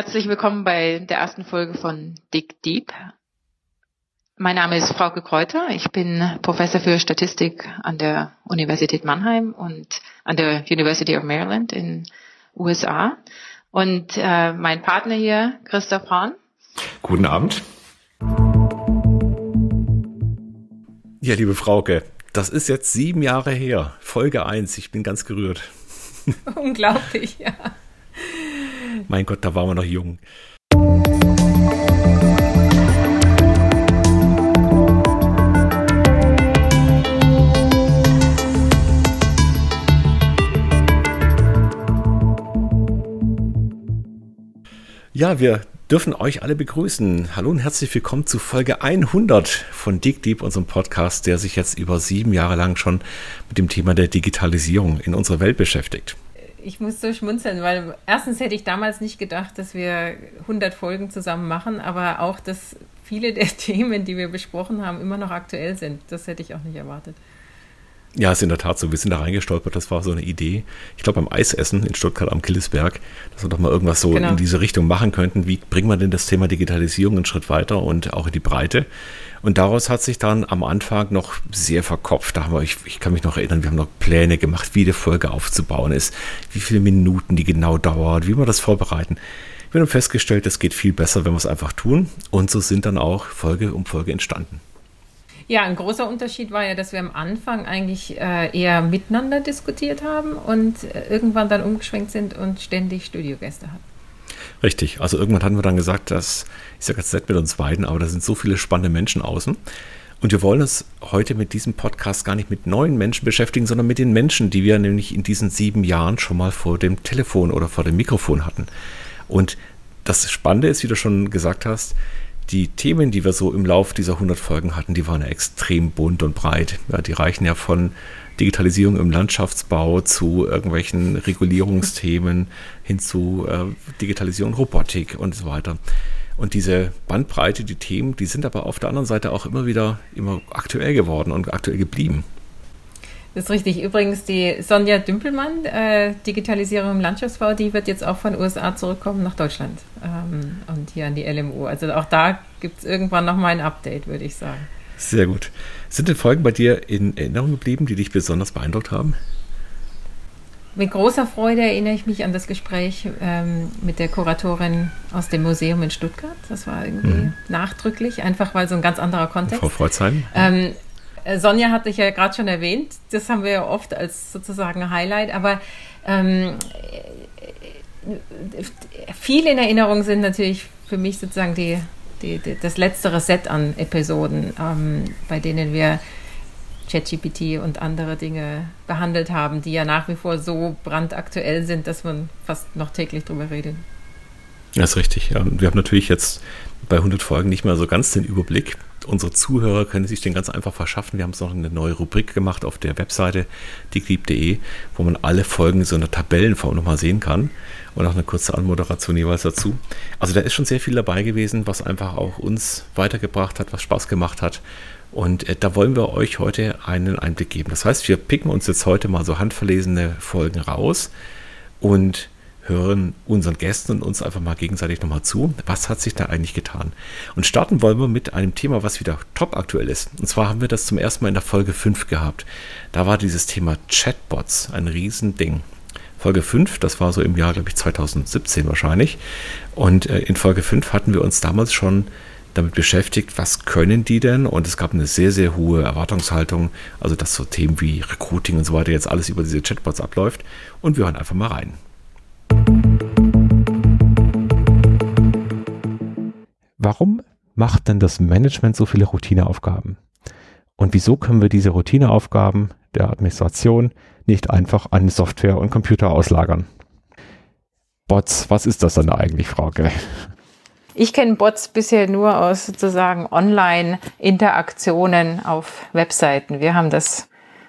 herzlich willkommen bei der ersten Folge von Dig Deep. Mein Name ist Frauke Kräuter. Ich bin Professor für Statistik an der Universität Mannheim und an der University of Maryland in USA. Und äh, mein Partner hier, Christoph Hahn. Guten Abend. Ja, liebe Frauke, das ist jetzt sieben Jahre her. Folge eins. Ich bin ganz gerührt. Unglaublich, ja. Mein Gott, da waren wir noch jung. Ja, wir dürfen euch alle begrüßen. Hallo und herzlich willkommen zu Folge 100 von Dig Deep, unserem Podcast, der sich jetzt über sieben Jahre lang schon mit dem Thema der Digitalisierung in unserer Welt beschäftigt. Ich muss so schmunzeln, weil erstens hätte ich damals nicht gedacht, dass wir 100 Folgen zusammen machen, aber auch, dass viele der Themen, die wir besprochen haben, immer noch aktuell sind. Das hätte ich auch nicht erwartet. Ja, ist in der Tat so. Wir sind da reingestolpert. Das war so eine Idee. Ich glaube, beim Eisessen in Stuttgart am Killesberg, dass wir doch mal irgendwas so genau. in diese Richtung machen könnten. Wie bringen wir denn das Thema Digitalisierung einen Schritt weiter und auch in die Breite? Und daraus hat sich dann am Anfang noch sehr verkopft. Da haben wir, ich, ich kann mich noch erinnern, wir haben noch Pläne gemacht, wie die Folge aufzubauen ist, wie viele Minuten die genau dauert, wie wir das vorbereiten. Wir haben festgestellt, es geht viel besser, wenn wir es einfach tun. Und so sind dann auch Folge um Folge entstanden. Ja, ein großer Unterschied war ja, dass wir am Anfang eigentlich äh, eher miteinander diskutiert haben und äh, irgendwann dann umgeschwenkt sind und ständig Studiogäste hatten. Richtig, also irgendwann hatten wir dann gesagt, dass, ich sage jetzt nicht mit uns beiden, aber da sind so viele spannende Menschen außen. Und wir wollen uns heute mit diesem Podcast gar nicht mit neuen Menschen beschäftigen, sondern mit den Menschen, die wir nämlich in diesen sieben Jahren schon mal vor dem Telefon oder vor dem Mikrofon hatten. Und das Spannende ist, wie du schon gesagt hast, die Themen, die wir so im Lauf dieser 100 Folgen hatten, die waren extrem bunt und breit. Ja, die reichen ja von Digitalisierung im Landschaftsbau zu irgendwelchen Regulierungsthemen hin zu äh, Digitalisierung, Robotik und so weiter. Und diese Bandbreite, die Themen, die sind aber auf der anderen Seite auch immer wieder immer aktuell geworden und aktuell geblieben. Das ist richtig. Übrigens, die Sonja Dümpelmann, äh, Digitalisierung im Landschaftsbau, die wird jetzt auch von USA zurückkommen nach Deutschland ähm, und hier an die LMU. Also auch da gibt es irgendwann nochmal ein Update, würde ich sagen. Sehr gut. Sind denn Folgen bei dir in Erinnerung geblieben, die dich besonders beeindruckt haben? Mit großer Freude erinnere ich mich an das Gespräch ähm, mit der Kuratorin aus dem Museum in Stuttgart. Das war irgendwie mhm. nachdrücklich, einfach weil so ein ganz anderer Kontext. Frau Freuzheim. Ähm, äh, Sonja hatte ich ja gerade schon erwähnt, das haben wir ja oft als sozusagen Highlight, aber ähm, viel in Erinnerung sind natürlich für mich sozusagen die, die, die das letztere Set an Episoden, ähm, bei denen wir ChatGPT und andere Dinge behandelt haben, die ja nach wie vor so brandaktuell sind, dass man fast noch täglich drüber redet. Das ist richtig. Ja. Wir haben natürlich jetzt bei 100 Folgen nicht mehr so ganz den Überblick unsere Zuhörer können sich den ganz einfach verschaffen. Wir haben es noch eine neue Rubrik gemacht auf der Webseite diglieb.de, wo man alle Folgen in so einer Tabellenform nochmal sehen kann und auch eine kurze Anmoderation jeweils dazu. Also da ist schon sehr viel dabei gewesen, was einfach auch uns weitergebracht hat, was Spaß gemacht hat. Und äh, da wollen wir euch heute einen Einblick geben. Das heißt, wir picken uns jetzt heute mal so handverlesene Folgen raus und hören unseren Gästen und uns einfach mal gegenseitig nochmal zu. Was hat sich da eigentlich getan? Und starten wollen wir mit einem Thema, was wieder top aktuell ist. Und zwar haben wir das zum ersten Mal in der Folge 5 gehabt. Da war dieses Thema Chatbots ein Riesending. Folge 5, das war so im Jahr, glaube ich, 2017 wahrscheinlich. Und äh, in Folge 5 hatten wir uns damals schon damit beschäftigt, was können die denn? Und es gab eine sehr, sehr hohe Erwartungshaltung, also dass so Themen wie Recruiting und so weiter jetzt alles über diese Chatbots abläuft. Und wir hören einfach mal rein. Warum macht denn das Management so viele Routineaufgaben? Und wieso können wir diese Routineaufgaben der Administration nicht einfach an Software und Computer auslagern? Bots, was ist das dann eigentlich, Frauke? Ich kenne Bots bisher nur aus sozusagen Online-Interaktionen auf Webseiten. Wir haben das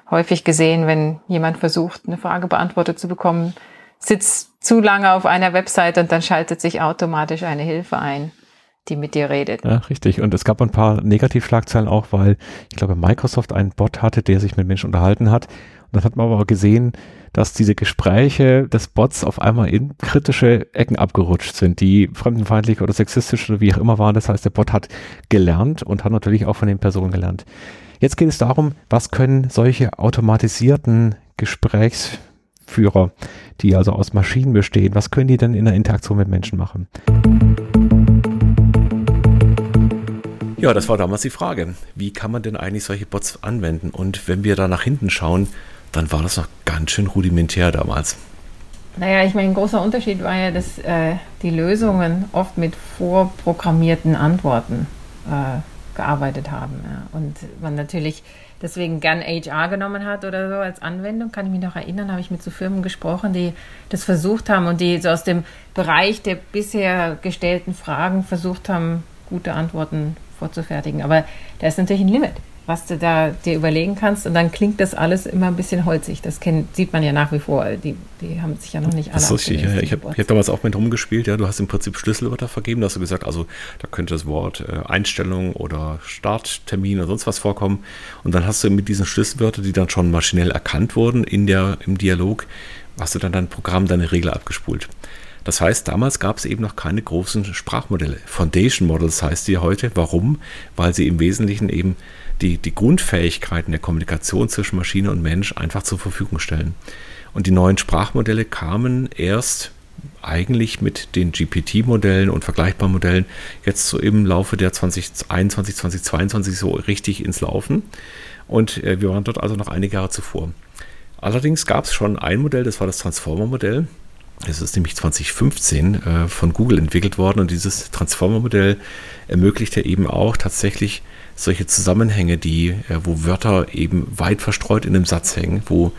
häufig gesehen, wenn jemand versucht, eine Frage beantwortet zu bekommen, sitzt zu lange auf einer Website und dann schaltet sich automatisch eine Hilfe ein die mit dir redet. Ja, richtig. Und es gab ein paar Negativschlagzeilen auch, weil ich glaube, Microsoft einen Bot hatte, der sich mit Menschen unterhalten hat. dann hat man aber gesehen, dass diese Gespräche des Bots auf einmal in kritische Ecken abgerutscht sind, die fremdenfeindlich oder sexistisch oder wie auch immer waren. Das heißt, der Bot hat gelernt und hat natürlich auch von den Personen gelernt. Jetzt geht es darum, was können solche automatisierten Gesprächsführer, die also aus Maschinen bestehen, was können die denn in der Interaktion mit Menschen machen? Ja, das war damals die Frage. Wie kann man denn eigentlich solche Bots anwenden? Und wenn wir da nach hinten schauen, dann war das noch ganz schön rudimentär damals. Naja, ich meine, ein großer Unterschied war ja, dass äh, die Lösungen oft mit vorprogrammierten Antworten äh, gearbeitet haben. Ja. Und man natürlich deswegen gern HR genommen hat oder so als Anwendung. Kann ich mich noch erinnern, habe ich mit so Firmen gesprochen, die das versucht haben und die so aus dem Bereich der bisher gestellten Fragen versucht haben, gute Antworten vorzufertigen. Aber da ist natürlich ein Limit was du da dir überlegen kannst. Und dann klingt das alles immer ein bisschen holzig. Das kennt, sieht man ja nach wie vor. Die, die haben sich ja noch nicht alle. Das ist richtig. Ja, ich habe hab damals auch mit rumgespielt. Ja, du hast im Prinzip Schlüsselwörter vergeben. Da hast du gesagt, also da könnte das Wort äh, Einstellung oder Starttermin oder sonst was vorkommen. Und dann hast du mit diesen Schlüsselwörtern, die dann schon maschinell erkannt wurden in der, im Dialog, hast du dann dein Programm, deine Regel abgespult. Das heißt, damals gab es eben noch keine großen Sprachmodelle. Foundation Models heißt die heute. Warum? Weil sie im Wesentlichen eben die, die Grundfähigkeiten der Kommunikation zwischen Maschine und Mensch einfach zur Verfügung stellen. Und die neuen Sprachmodelle kamen erst eigentlich mit den GPT-Modellen und vergleichbaren Modellen jetzt so im Laufe der 2021, 2022 so richtig ins Laufen. Und äh, wir waren dort also noch einige Jahre zuvor. Allerdings gab es schon ein Modell, das war das Transformer-Modell. Es ist nämlich 2015 äh, von Google entwickelt worden und dieses Transformer-Modell ermöglichte eben auch tatsächlich solche Zusammenhänge, die, äh, wo Wörter eben weit verstreut in einem Satz hängen, wo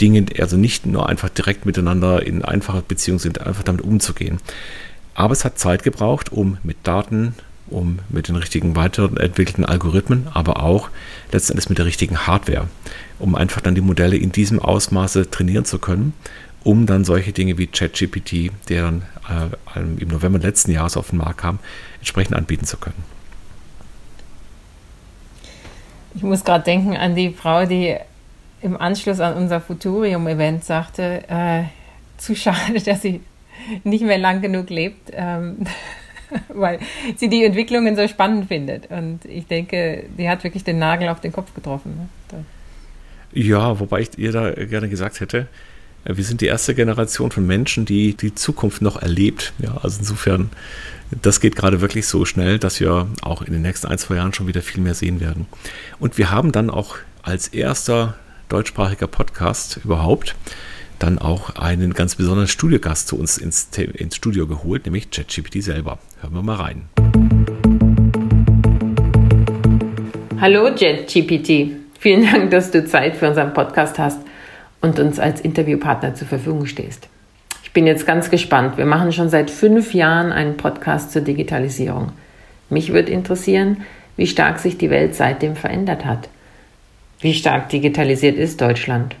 Dinge also nicht nur einfach direkt miteinander in einfacher Beziehung sind, einfach damit umzugehen. Aber es hat Zeit gebraucht, um mit Daten, um mit den richtigen weiterentwickelten Algorithmen, aber auch letztendlich mit der richtigen Hardware, um einfach dann die Modelle in diesem Ausmaße trainieren zu können, um dann solche Dinge wie ChatGPT, der dann äh, im November letzten Jahres auf den Markt kam, entsprechend anbieten zu können. Ich muss gerade denken an die Frau, die im Anschluss an unser Futurium-Event sagte, äh, zu schade, dass sie nicht mehr lang genug lebt, ähm, weil sie die Entwicklungen so spannend findet. Und ich denke, die hat wirklich den Nagel auf den Kopf getroffen. Ne? Ja, wobei ich ihr da gerne gesagt hätte, wir sind die erste Generation von Menschen, die die Zukunft noch erlebt. Ja, also insofern, das geht gerade wirklich so schnell, dass wir auch in den nächsten ein, zwei Jahren schon wieder viel mehr sehen werden. Und wir haben dann auch als erster deutschsprachiger Podcast überhaupt dann auch einen ganz besonderen Studiogast zu uns ins, ins Studio geholt, nämlich ChatGPT selber. Hören wir mal rein. Hallo ChatGPT. Vielen Dank, dass du Zeit für unseren Podcast hast und uns als Interviewpartner zur Verfügung stehst. Ich bin jetzt ganz gespannt. Wir machen schon seit fünf Jahren einen Podcast zur Digitalisierung. Mich würde interessieren, wie stark sich die Welt seitdem verändert hat. Wie stark digitalisiert ist Deutschland?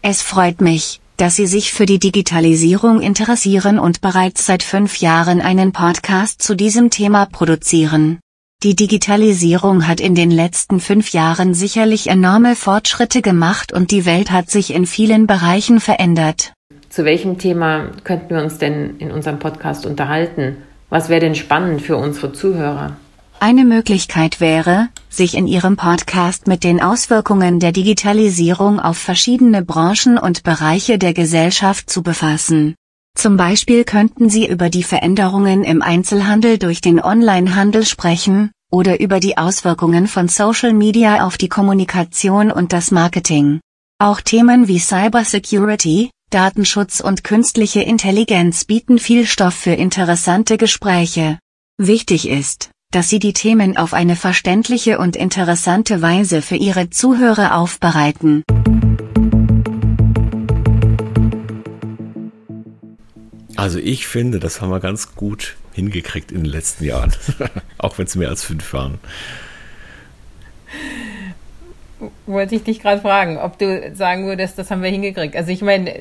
Es freut mich, dass Sie sich für die Digitalisierung interessieren und bereits seit fünf Jahren einen Podcast zu diesem Thema produzieren. Die Digitalisierung hat in den letzten fünf Jahren sicherlich enorme Fortschritte gemacht und die Welt hat sich in vielen Bereichen verändert. Zu welchem Thema könnten wir uns denn in unserem Podcast unterhalten? Was wäre denn spannend für unsere Zuhörer? Eine Möglichkeit wäre, sich in Ihrem Podcast mit den Auswirkungen der Digitalisierung auf verschiedene Branchen und Bereiche der Gesellschaft zu befassen. Zum Beispiel könnten Sie über die Veränderungen im Einzelhandel durch den Onlinehandel sprechen, oder über die Auswirkungen von Social Media auf die Kommunikation und das Marketing. Auch Themen wie Cybersecurity, Datenschutz und künstliche Intelligenz bieten viel Stoff für interessante Gespräche. Wichtig ist, dass Sie die Themen auf eine verständliche und interessante Weise für Ihre Zuhörer aufbereiten. Also ich finde, das haben wir ganz gut hingekriegt in den letzten Jahren. Auch wenn es mehr als fünf waren. Wollte ich dich gerade fragen, ob du sagen würdest, das haben wir hingekriegt. Also ich meine,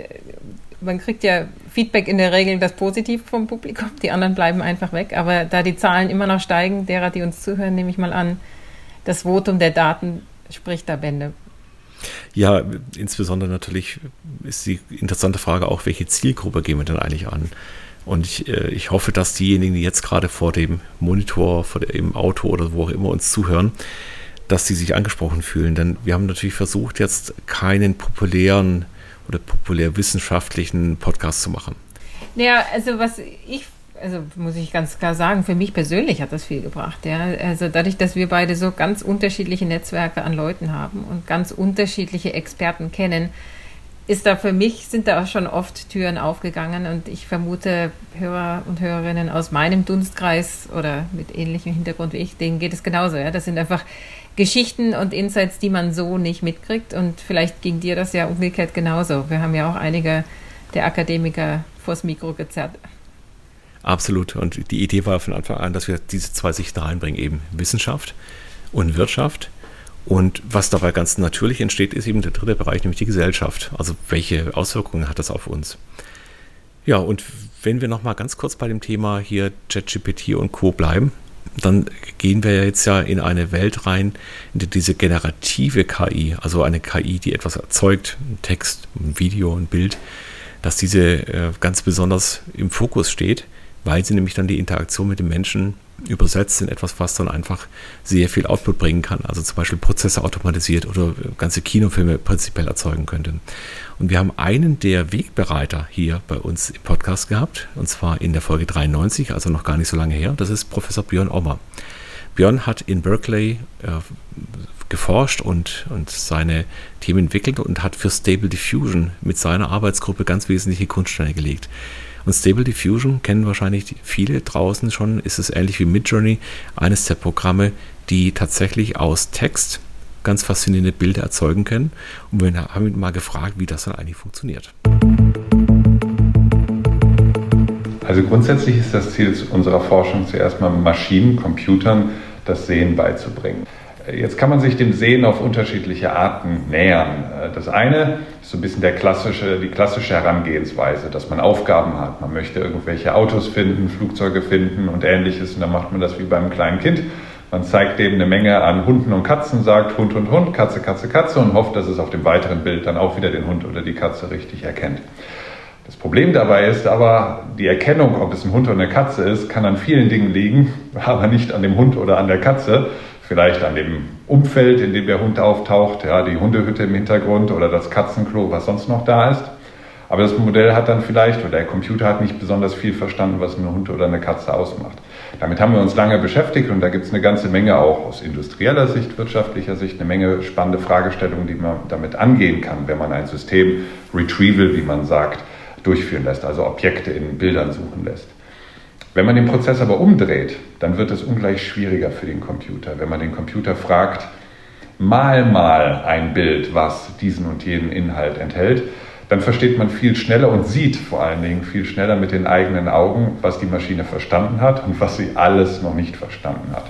man kriegt ja Feedback in der Regel das Positiv vom Publikum, die anderen bleiben einfach weg. Aber da die Zahlen immer noch steigen, derer, die uns zuhören, nehme ich mal an, das Votum der Daten spricht da Bände. Ja, insbesondere natürlich ist die interessante Frage auch, welche Zielgruppe gehen wir denn eigentlich an? Und ich, äh, ich hoffe, dass diejenigen, die jetzt gerade vor dem Monitor, vor dem Auto oder wo auch immer uns zuhören, dass sie sich angesprochen fühlen. Denn wir haben natürlich versucht, jetzt keinen populären oder populär wissenschaftlichen Podcast zu machen. Naja, also was ich also muss ich ganz klar sagen, für mich persönlich hat das viel gebracht. Ja. Also dadurch, dass wir beide so ganz unterschiedliche Netzwerke an Leuten haben und ganz unterschiedliche Experten kennen, ist da für mich, sind da auch schon oft Türen aufgegangen und ich vermute, Hörer und Hörerinnen aus meinem Dunstkreis oder mit ähnlichem Hintergrund wie ich, denen geht es genauso. Ja. Das sind einfach Geschichten und Insights, die man so nicht mitkriegt und vielleicht ging dir das ja umgekehrt genauso. Wir haben ja auch einige der Akademiker vors Mikro gezerrt. Absolut. Und die Idee war von Anfang an, dass wir diese zwei Sichten reinbringen, eben Wissenschaft und Wirtschaft. Und was dabei ganz natürlich entsteht, ist eben der dritte Bereich, nämlich die Gesellschaft. Also welche Auswirkungen hat das auf uns? Ja, und wenn wir nochmal ganz kurz bei dem Thema hier ChatGPT und Co. bleiben, dann gehen wir jetzt ja in eine Welt rein, in der diese generative KI, also eine KI, die etwas erzeugt, ein Text, ein Video, ein Bild, dass diese äh, ganz besonders im Fokus steht weil sie nämlich dann die Interaktion mit dem Menschen übersetzt in etwas, was dann einfach sehr viel Output bringen kann. Also zum Beispiel Prozesse automatisiert oder ganze Kinofilme prinzipiell erzeugen könnte. Und wir haben einen der Wegbereiter hier bei uns im Podcast gehabt, und zwar in der Folge 93, also noch gar nicht so lange her. Das ist Professor Björn Ommer. Björn hat in Berkeley äh, geforscht und, und seine Themen entwickelt und hat für Stable Diffusion mit seiner Arbeitsgruppe ganz wesentliche Grundsteine gelegt. Und Stable Diffusion kennen wahrscheinlich viele draußen schon, ist es ähnlich wie Midjourney, eines der Programme, die tatsächlich aus Text ganz faszinierende Bilder erzeugen können. Und wir haben ihn mal gefragt, wie das dann eigentlich funktioniert. Also grundsätzlich ist das Ziel unserer Forschung zuerst mal Maschinen, Computern das Sehen beizubringen. Jetzt kann man sich dem Sehen auf unterschiedliche Arten nähern. Das eine ist so ein bisschen der klassische, die klassische Herangehensweise, dass man Aufgaben hat. Man möchte irgendwelche Autos finden, Flugzeuge finden und ähnliches. Und dann macht man das wie beim kleinen Kind. Man zeigt dem eine Menge an Hunden und Katzen, sagt Hund und Hund, Katze, Katze, Katze und hofft, dass es auf dem weiteren Bild dann auch wieder den Hund oder die Katze richtig erkennt. Das Problem dabei ist aber, die Erkennung, ob es ein Hund oder eine Katze ist, kann an vielen Dingen liegen, aber nicht an dem Hund oder an der Katze, vielleicht an dem Umfeld, in dem der Hund auftaucht, ja, die Hundehütte im Hintergrund oder das Katzenklo, was sonst noch da ist. Aber das Modell hat dann vielleicht, oder der Computer hat nicht besonders viel verstanden, was ein Hund oder eine Katze ausmacht. Damit haben wir uns lange beschäftigt und da gibt es eine ganze Menge auch aus industrieller Sicht, wirtschaftlicher Sicht, eine Menge spannende Fragestellungen, die man damit angehen kann, wenn man ein System Retrieval, wie man sagt, durchführen lässt, also Objekte in Bildern suchen lässt. Wenn man den Prozess aber umdreht, dann wird es ungleich schwieriger für den Computer. Wenn man den Computer fragt, mal mal ein Bild, was diesen und jenen Inhalt enthält, dann versteht man viel schneller und sieht vor allen Dingen viel schneller mit den eigenen Augen, was die Maschine verstanden hat und was sie alles noch nicht verstanden hat.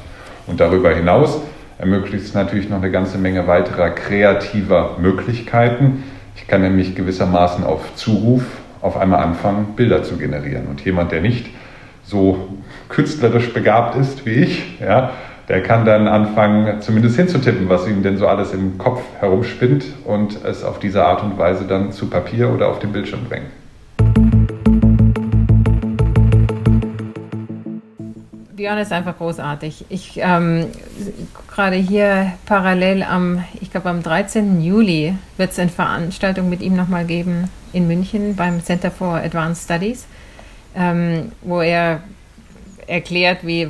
Und darüber hinaus ermöglicht es natürlich noch eine ganze Menge weiterer kreativer Möglichkeiten. Ich kann nämlich gewissermaßen auf Zuruf auf einmal anfangen, Bilder zu generieren. Und jemand, der nicht so künstlerisch begabt ist wie ich, ja, der kann dann anfangen, zumindest hinzutippen, was ihm denn so alles im Kopf herumspinnt und es auf diese Art und Weise dann zu Papier oder auf den Bildschirm bringen. Björn ist einfach großartig. Ich ähm, gerade hier parallel am, ich glaube am 13. Juli wird es eine Veranstaltung mit ihm nochmal geben in München beim Center for Advanced Studies ähm, wo er erklärt, wie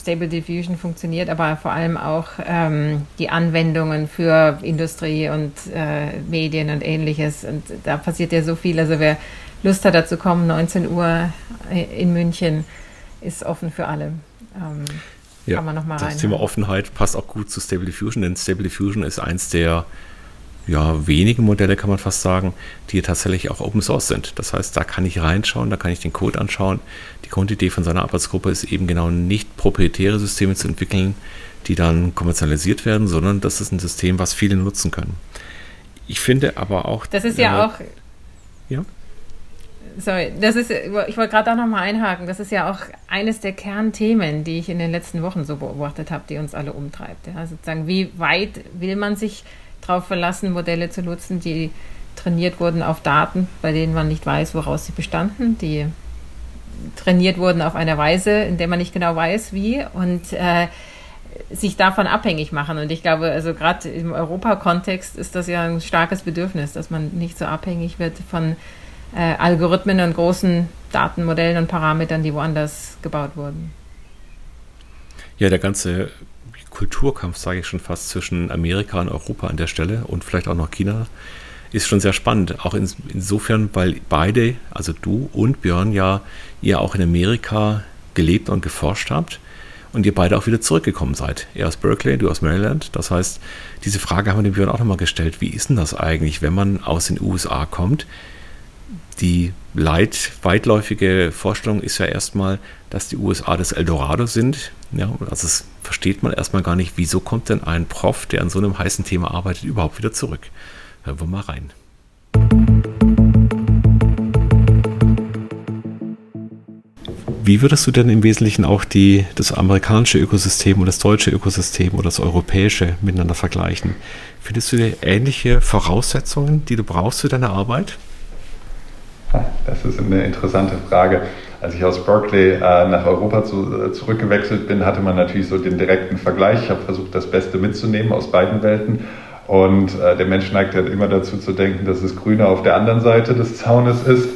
Stable Diffusion funktioniert, aber vor allem auch ähm, die Anwendungen für Industrie und äh, Medien und ähnliches. Und da passiert ja so viel. Also wer Lust hat, dazu kommen, 19 Uhr in München, ist offen für alle. Ähm, ja, kann man noch mal das rein. Thema Offenheit passt auch gut zu Stable Diffusion, denn Stable Diffusion ist eins der ja, wenige Modelle kann man fast sagen, die tatsächlich auch Open Source sind. Das heißt, da kann ich reinschauen, da kann ich den Code anschauen. Die Grundidee von seiner Arbeitsgruppe ist eben genau nicht proprietäre Systeme zu entwickeln, die dann kommerzialisiert werden, sondern das ist ein System, was viele nutzen können. Ich finde aber auch. Das ist ja äh, auch. Ja. Sorry, das ist, ich wollte gerade da nochmal einhaken. Das ist ja auch eines der Kernthemen, die ich in den letzten Wochen so beobachtet habe, die uns alle umtreibt. Ja, sozusagen, wie weit will man sich darauf verlassen, Modelle zu nutzen, die trainiert wurden auf Daten, bei denen man nicht weiß, woraus sie bestanden, die trainiert wurden auf eine Weise, in der man nicht genau weiß, wie und äh, sich davon abhängig machen. Und ich glaube, also gerade im Europakontext ist das ja ein starkes Bedürfnis, dass man nicht so abhängig wird von äh, Algorithmen und großen Datenmodellen und Parametern, die woanders gebaut wurden. Ja, der ganze Kulturkampf, sage ich schon fast, zwischen Amerika und Europa an der Stelle und vielleicht auch noch China, ist schon sehr spannend. Auch in, insofern, weil beide, also du und Björn, ja ihr auch in Amerika gelebt und geforscht habt und ihr beide auch wieder zurückgekommen seid. Er aus Berkeley, du aus Maryland. Das heißt, diese Frage haben wir dem Björn auch nochmal gestellt. Wie ist denn das eigentlich, wenn man aus den USA kommt? Die Leit, weitläufige Vorstellung ist ja erstmal, dass die USA das Eldorado sind. Ja, also das versteht man erstmal gar nicht. Wieso kommt denn ein Prof, der an so einem heißen Thema arbeitet, überhaupt wieder zurück? Hören wir mal rein. Wie würdest du denn im Wesentlichen auch die, das amerikanische Ökosystem und das deutsche Ökosystem oder das europäische miteinander vergleichen? Findest du ähnliche Voraussetzungen, die du brauchst für deine Arbeit? Das ist eine interessante Frage. Als ich aus Berkeley äh, nach Europa zu, äh, zurückgewechselt bin, hatte man natürlich so den direkten Vergleich. Ich habe versucht, das Beste mitzunehmen aus beiden Welten. Und äh, der Mensch neigt ja immer dazu zu denken, dass es grüner auf der anderen Seite des Zaunes ist.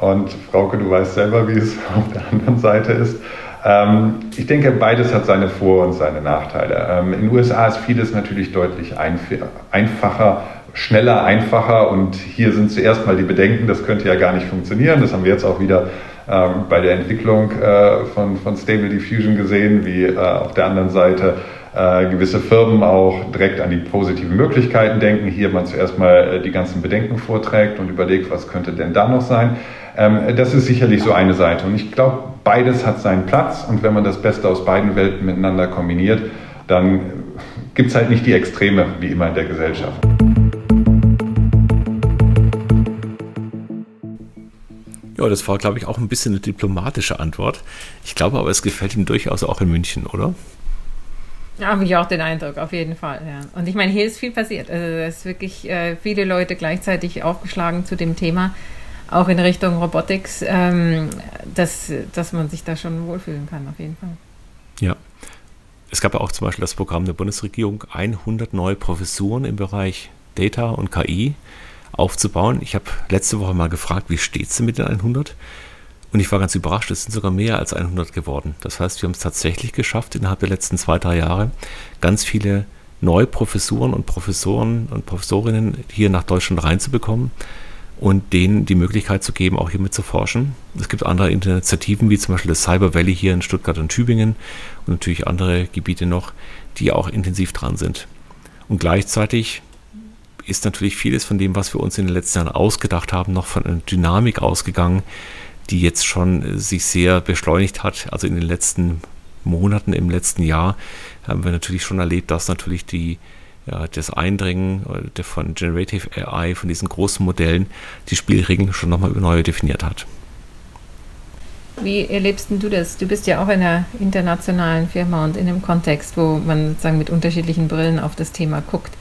Und Frauke, du weißt selber, wie es auf der anderen Seite ist. Ähm, ich denke, beides hat seine Vor- und seine Nachteile. Ähm, in den USA ist vieles natürlich deutlich einfacher, schneller, einfacher. Und hier sind zuerst mal die Bedenken, das könnte ja gar nicht funktionieren. Das haben wir jetzt auch wieder ähm, bei der Entwicklung äh, von, von Stable Diffusion gesehen, wie äh, auf der anderen Seite äh, gewisse Firmen auch direkt an die positiven Möglichkeiten denken. Hier man zuerst mal äh, die ganzen Bedenken vorträgt und überlegt, was könnte denn da noch sein. Ähm, das ist sicherlich so eine Seite. Und ich glaube, beides hat seinen Platz. Und wenn man das Beste aus beiden Welten miteinander kombiniert, dann gibt es halt nicht die Extreme wie immer in der Gesellschaft. Ja, das war, glaube ich, auch ein bisschen eine diplomatische Antwort. Ich glaube aber, es gefällt ihm durchaus auch in München, oder? Ja, habe ich auch den Eindruck, auf jeden Fall. Ja. Und ich meine, hier ist viel passiert. Also es ist wirklich äh, viele Leute gleichzeitig aufgeschlagen zu dem Thema, auch in Richtung Robotics, ähm, dass, dass man sich da schon wohlfühlen kann, auf jeden Fall. Ja. Es gab ja auch zum Beispiel das Programm der Bundesregierung, 100 neue Professuren im Bereich Data und KI aufzubauen. Ich habe letzte Woche mal gefragt, wie steht es denn mit den 100? Und ich war ganz überrascht, es sind sogar mehr als 100 geworden. Das heißt, wir haben es tatsächlich geschafft, innerhalb der letzten zwei, drei Jahre ganz viele neue Professuren und Professoren und Professorinnen hier nach Deutschland reinzubekommen und denen die Möglichkeit zu geben, auch hiermit zu forschen. Es gibt andere Initiativen, wie zum Beispiel das Cyber Valley hier in Stuttgart und Tübingen und natürlich andere Gebiete noch, die auch intensiv dran sind. Und gleichzeitig ist natürlich vieles von dem, was wir uns in den letzten Jahren ausgedacht haben, noch von einer Dynamik ausgegangen, die jetzt schon äh, sich sehr beschleunigt hat. Also in den letzten Monaten, im letzten Jahr haben wir natürlich schon erlebt, dass natürlich die, ja, das Eindringen äh, von Generative AI, von diesen großen Modellen, die Spielregeln schon nochmal neu definiert hat. Wie erlebst du das? Du bist ja auch in einer internationalen Firma und in einem Kontext, wo man sozusagen mit unterschiedlichen Brillen auf das Thema guckt.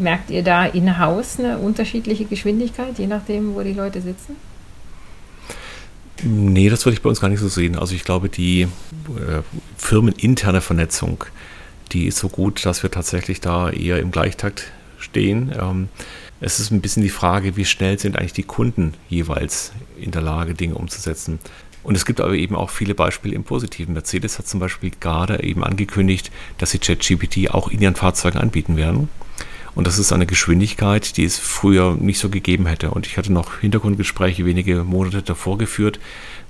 Merkt ihr da in-house eine unterschiedliche Geschwindigkeit, je nachdem, wo die Leute sitzen? Nee, das würde ich bei uns gar nicht so sehen. Also ich glaube, die äh, firmeninterne Vernetzung, die ist so gut, dass wir tatsächlich da eher im Gleichtakt stehen. Ähm, es ist ein bisschen die Frage, wie schnell sind eigentlich die Kunden jeweils in der Lage, Dinge umzusetzen. Und es gibt aber eben auch viele Beispiele im Positiven. Mercedes hat zum Beispiel gerade eben angekündigt, dass sie ChatGPT auch in ihren Fahrzeugen anbieten werden. Und das ist eine Geschwindigkeit, die es früher nicht so gegeben hätte. Und ich hatte noch Hintergrundgespräche wenige Monate davor geführt,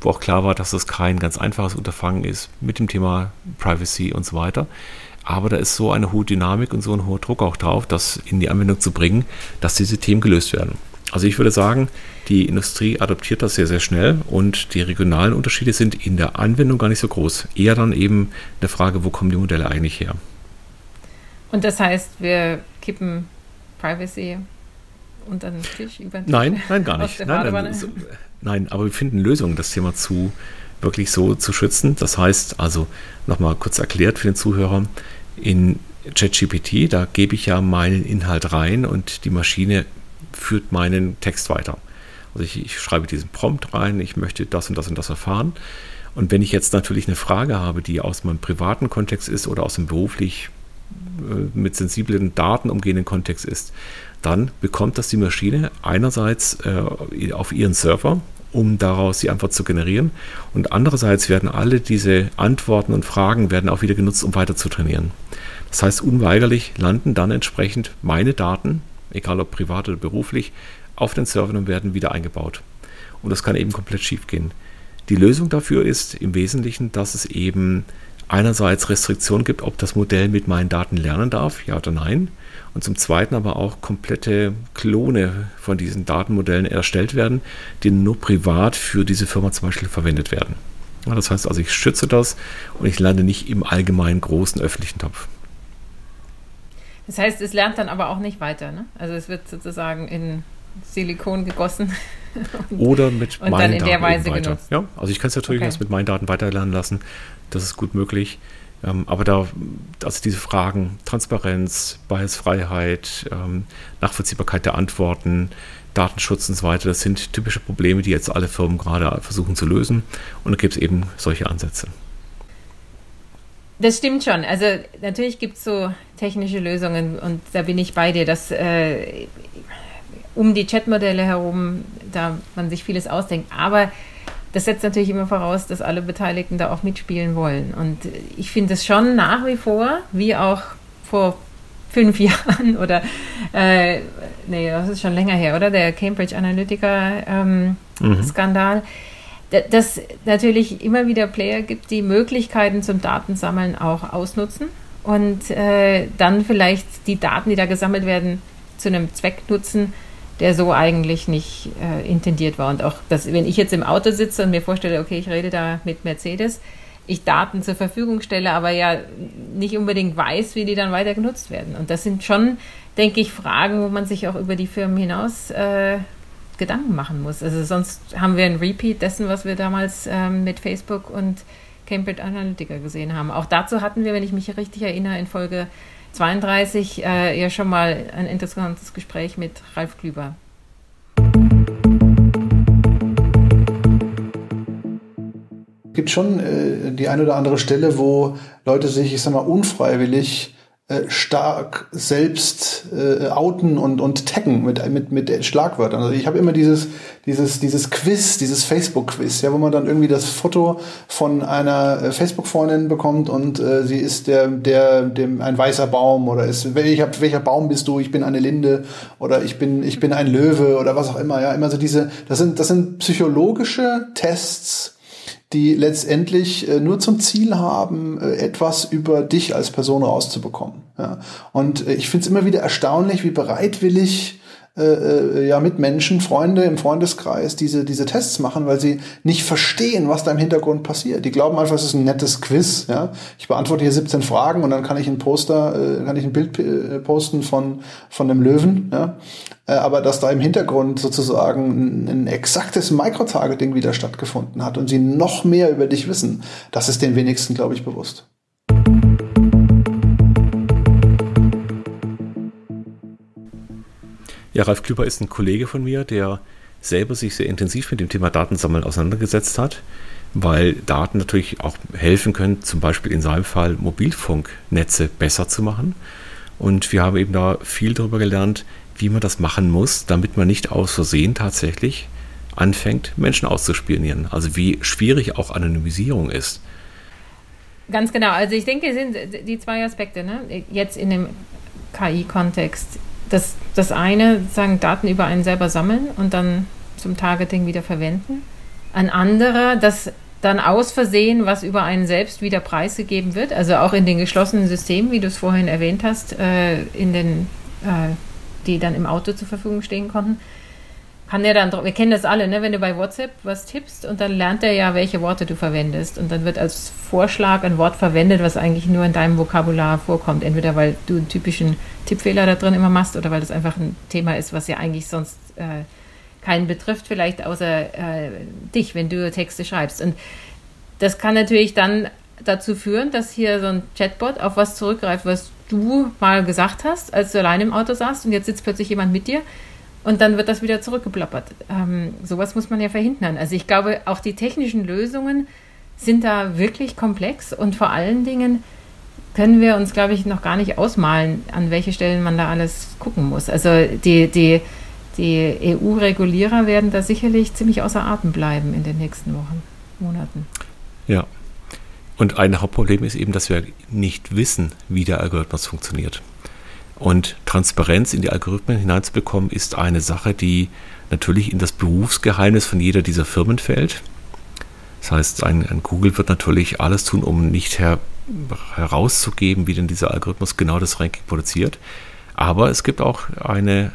wo auch klar war, dass das kein ganz einfaches Unterfangen ist mit dem Thema Privacy und so weiter. Aber da ist so eine hohe Dynamik und so ein hoher Druck auch drauf, das in die Anwendung zu bringen, dass diese Themen gelöst werden. Also ich würde sagen, die Industrie adoptiert das sehr, sehr schnell und die regionalen Unterschiede sind in der Anwendung gar nicht so groß. Eher dann eben eine Frage, wo kommen die Modelle eigentlich her? Und das heißt, wir kippen Privacy unter den Tisch? Über den Tisch nein, nein, gar nicht. Nein, nein, so, nein, aber wir finden Lösungen, das Thema zu wirklich so zu schützen. Das heißt also, nochmal kurz erklärt für den Zuhörer, in ChatGPT, da gebe ich ja meinen Inhalt rein und die Maschine führt meinen Text weiter. Also ich, ich, schreibe diesen Prompt rein, ich möchte das und das und das erfahren. Und wenn ich jetzt natürlich eine Frage habe, die aus meinem privaten Kontext ist oder aus dem beruflich mit sensiblen Daten umgehenden Kontext ist, dann bekommt das die Maschine einerseits äh, auf ihren Server, um daraus die Antwort zu generieren. Und andererseits werden alle diese Antworten und Fragen werden auch wieder genutzt, um weiter zu trainieren. Das heißt, unweigerlich landen dann entsprechend meine Daten, egal ob privat oder beruflich, auf den Servern und werden wieder eingebaut. Und das kann eben komplett schief gehen. Die Lösung dafür ist im Wesentlichen, dass es eben einerseits Restriktionen gibt, ob das Modell mit meinen Daten lernen darf, ja oder nein. Und zum Zweiten aber auch komplette Klone von diesen Datenmodellen erstellt werden, die nur privat für diese Firma zum Beispiel verwendet werden. Ja, das heißt also, ich schütze das und ich lande nicht im allgemeinen großen öffentlichen Topf. Das heißt, es lernt dann aber auch nicht weiter. Ne? Also es wird sozusagen in Silikon gegossen. Oder mit und meinen Daten weiter. Genutzt. Ja, also ich kann es natürlich okay. mit meinen Daten weiterlernen lassen. Das ist gut möglich. Ähm, aber da, also diese Fragen, Transparenz, Biasfreiheit, ähm, Nachvollziehbarkeit der Antworten, Datenschutz und so weiter, das sind typische Probleme, die jetzt alle Firmen gerade versuchen zu lösen. Und da gibt es eben solche Ansätze. Das stimmt schon. Also natürlich gibt es so technische Lösungen und da bin ich bei dir, dass äh, um die Chatmodelle herum da man sich vieles ausdenkt. Aber das setzt natürlich immer voraus, dass alle Beteiligten da auch mitspielen wollen. Und ich finde es schon nach wie vor, wie auch vor fünf Jahren oder, äh, nee, das ist schon länger her, oder? Der Cambridge Analytica-Skandal. Ähm, mhm. Dass natürlich immer wieder Player gibt, die Möglichkeiten zum Datensammeln auch ausnutzen und äh, dann vielleicht die Daten, die da gesammelt werden, zu einem Zweck nutzen, der so eigentlich nicht äh, intendiert war. Und auch, dass, wenn ich jetzt im Auto sitze und mir vorstelle, okay, ich rede da mit Mercedes, ich Daten zur Verfügung stelle, aber ja nicht unbedingt weiß, wie die dann weiter genutzt werden. Und das sind schon, denke ich, Fragen, wo man sich auch über die Firmen hinaus äh, Gedanken machen muss. Also sonst haben wir ein Repeat dessen, was wir damals ähm, mit Facebook und Cambridge Analytica gesehen haben. Auch dazu hatten wir, wenn ich mich richtig erinnere, in Folge 32 äh, ja schon mal ein interessantes Gespräch mit Ralf Klüber. Es gibt schon äh, die eine oder andere Stelle, wo Leute sich, ich sag mal, unfreiwillig stark selbst äh, outen und, und taggen mit, mit, mit Schlagwörtern. Also ich habe immer dieses, dieses, dieses Quiz, dieses Facebook-Quiz, ja, wo man dann irgendwie das Foto von einer äh, Facebook-Freundin bekommt und äh, sie ist der, der, dem ein weißer Baum oder ist, welcher, welcher Baum bist du? Ich bin eine Linde oder ich bin, ich bin ein Löwe oder was auch immer, ja, immer so diese, das sind, das sind psychologische Tests, die letztendlich äh, nur zum Ziel haben, äh, etwas über dich als Person rauszubekommen. Und äh, ich finde es immer wieder erstaunlich, wie bereitwillig äh, äh, ja mit Menschen, Freunde im Freundeskreis diese, diese Tests machen, weil sie nicht verstehen, was da im Hintergrund passiert. Die glauben einfach, es ist ein nettes Quiz. Ja? Ich beantworte hier 17 Fragen und dann kann ich ein Poster, äh, kann ich ein Bild äh, posten von, von einem Löwen. Ja? Äh, aber dass da im Hintergrund sozusagen ein, ein exaktes Microtargeting wieder stattgefunden hat und sie noch mehr über dich wissen, das ist den wenigsten, glaube ich, bewusst. Ja, Ralf Klüber ist ein Kollege von mir, der selber sich sehr intensiv mit dem Thema Datensammeln auseinandergesetzt hat, weil Daten natürlich auch helfen können, zum Beispiel in seinem Fall Mobilfunknetze besser zu machen. Und wir haben eben da viel darüber gelernt, wie man das machen muss, damit man nicht aus Versehen tatsächlich anfängt, Menschen auszuspionieren. Also wie schwierig auch Anonymisierung ist. Ganz genau. Also ich denke, es sind die zwei Aspekte. Ne? Jetzt in dem KI-Kontext das, das eine, sagen Daten über einen selber sammeln und dann zum Targeting wieder verwenden. Ein anderer, das dann aus Versehen, was über einen selbst wieder preisgegeben wird, also auch in den geschlossenen Systemen, wie du es vorhin erwähnt hast, äh, in den, äh, die dann im Auto zur Verfügung stehen konnten, kann der dann, wir kennen das alle, ne? wenn du bei WhatsApp was tippst und dann lernt er ja, welche Worte du verwendest. Und dann wird als Vorschlag ein Wort verwendet, was eigentlich nur in deinem Vokabular vorkommt. Entweder weil du einen typischen Tippfehler da drin immer machst oder weil das einfach ein Thema ist, was ja eigentlich sonst äh, keinen betrifft, vielleicht außer äh, dich, wenn du Texte schreibst. Und das kann natürlich dann dazu führen, dass hier so ein Chatbot auf was zurückgreift, was du mal gesagt hast, als du allein im Auto saßt und jetzt sitzt plötzlich jemand mit dir und dann wird das wieder zurückgeplappert. Ähm, sowas muss man ja verhindern. Also ich glaube, auch die technischen Lösungen sind da wirklich komplex und vor allen Dingen können wir uns, glaube ich, noch gar nicht ausmalen, an welche Stellen man da alles gucken muss. Also die, die, die EU-Regulierer werden da sicherlich ziemlich außer Atem bleiben in den nächsten Wochen, Monaten. Ja. Und ein Hauptproblem ist eben, dass wir nicht wissen, wie der Algorithmus funktioniert. Und Transparenz in die Algorithmen hineinzubekommen, ist eine Sache, die natürlich in das Berufsgeheimnis von jeder dieser Firmen fällt. Das heißt, ein, ein Google wird natürlich alles tun, um nicht her, herauszugeben, wie denn dieser Algorithmus genau das Ranking produziert. Aber es gibt auch eine,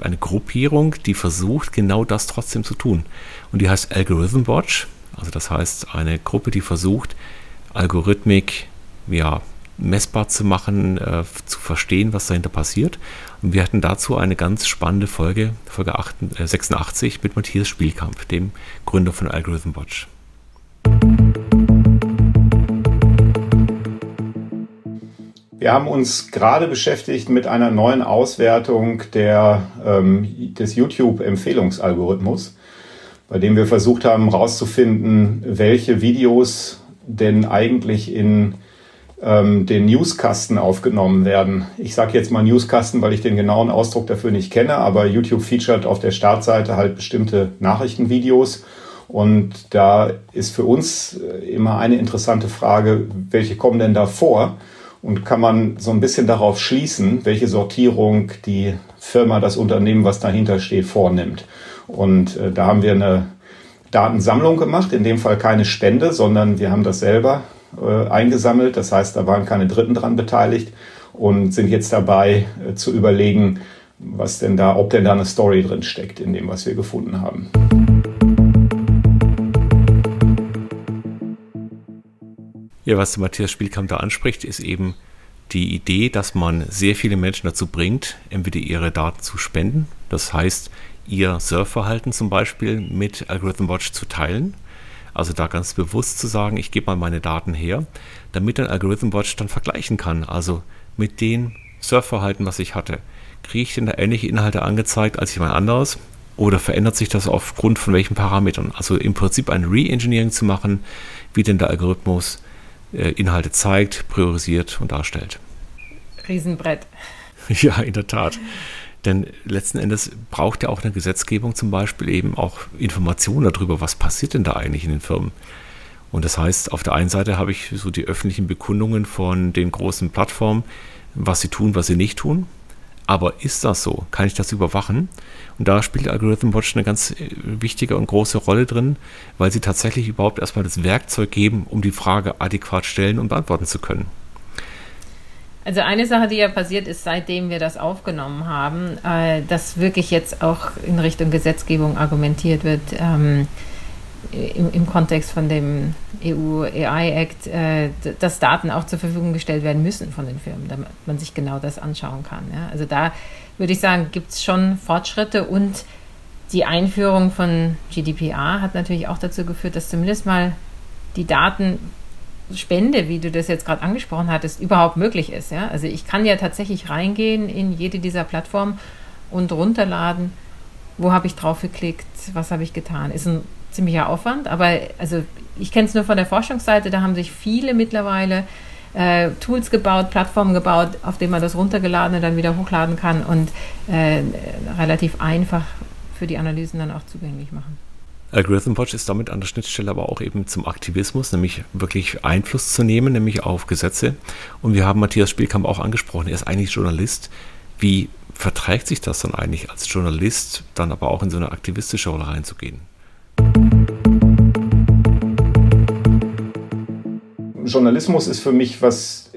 eine Gruppierung, die versucht, genau das trotzdem zu tun. Und die heißt Algorithm Watch. Also das heißt, eine Gruppe, die versucht, Algorithmik ja, messbar zu machen, äh, zu verstehen, was dahinter passiert. Und wir hatten dazu eine ganz spannende Folge, Folge 8, äh, 86 mit Matthias Spielkamp, dem Gründer von Algorithm Watch. Wir haben uns gerade beschäftigt mit einer neuen Auswertung der, ähm, des YouTube-Empfehlungsalgorithmus, bei dem wir versucht haben herauszufinden, welche Videos denn eigentlich in ähm, den Newskasten aufgenommen werden. Ich sage jetzt mal Newskasten, weil ich den genauen Ausdruck dafür nicht kenne, aber YouTube featuret auf der Startseite halt bestimmte Nachrichtenvideos. Und da ist für uns äh, immer eine interessante Frage, welche kommen denn da vor? Und kann man so ein bisschen darauf schließen, welche Sortierung die Firma, das Unternehmen, was dahinter steht, vornimmt. Und äh, da haben wir eine Datensammlung gemacht, in dem Fall keine Spende, sondern wir haben das selber äh, eingesammelt. Das heißt, da waren keine Dritten dran beteiligt und sind jetzt dabei äh, zu überlegen, was denn da, ob denn da eine Story drin steckt in dem, was wir gefunden haben. Ja, was Matthias Spielkamp da anspricht, ist eben die Idee, dass man sehr viele Menschen dazu bringt, entweder ihre Daten zu spenden, das heißt, ihr Surfverhalten zum Beispiel mit Algorithm Watch zu teilen. Also da ganz bewusst zu sagen, ich gebe mal meine Daten her, damit ein Algorithm Watch dann vergleichen kann. Also mit dem Surfverhalten, was ich hatte. Kriege ich denn da ähnliche Inhalte angezeigt als jemand anderes? Oder verändert sich das aufgrund von welchen Parametern? Also im Prinzip ein Re-Engineering zu machen, wie denn der Algorithmus äh, Inhalte zeigt, priorisiert und darstellt. Riesenbrett. Ja, in der Tat. Denn letzten Endes braucht ja auch eine Gesetzgebung zum Beispiel eben auch Informationen darüber, was passiert denn da eigentlich in den Firmen. Und das heißt, auf der einen Seite habe ich so die öffentlichen Bekundungen von den großen Plattformen, was sie tun, was sie nicht tun. Aber ist das so? Kann ich das überwachen? Und da spielt Algorithm Watch eine ganz äh, wichtige und große Rolle drin, weil sie tatsächlich überhaupt erstmal das Werkzeug geben, um die Frage adäquat stellen und beantworten zu können. Also eine Sache, die ja passiert ist, seitdem wir das aufgenommen haben, äh, dass wirklich jetzt auch in Richtung Gesetzgebung argumentiert wird, ähm, im, im, Kontext von dem EU AI Act, äh, dass Daten auch zur Verfügung gestellt werden müssen von den Firmen, damit man sich genau das anschauen kann. Ja? Also da würde ich sagen, gibt es schon Fortschritte und die Einführung von GDPR hat natürlich auch dazu geführt, dass zumindest mal die Daten Spende, wie du das jetzt gerade angesprochen hattest, überhaupt möglich ist. Ja? Also ich kann ja tatsächlich reingehen in jede dieser Plattformen und runterladen, wo habe ich drauf geklickt, was habe ich getan. Ist ein ziemlicher Aufwand, aber also ich kenne es nur von der Forschungsseite, da haben sich viele mittlerweile äh, Tools gebaut, Plattformen gebaut, auf denen man das runtergeladen und dann wieder hochladen kann und äh, relativ einfach für die Analysen dann auch zugänglich machen. Algorithm Watch ist damit an der Schnittstelle aber auch eben zum Aktivismus, nämlich wirklich Einfluss zu nehmen, nämlich auf Gesetze. Und wir haben Matthias Spielkamp auch angesprochen, er ist eigentlich Journalist. Wie verträgt sich das dann eigentlich als Journalist, dann aber auch in so eine aktivistische Rolle reinzugehen? Journalismus ist für mich was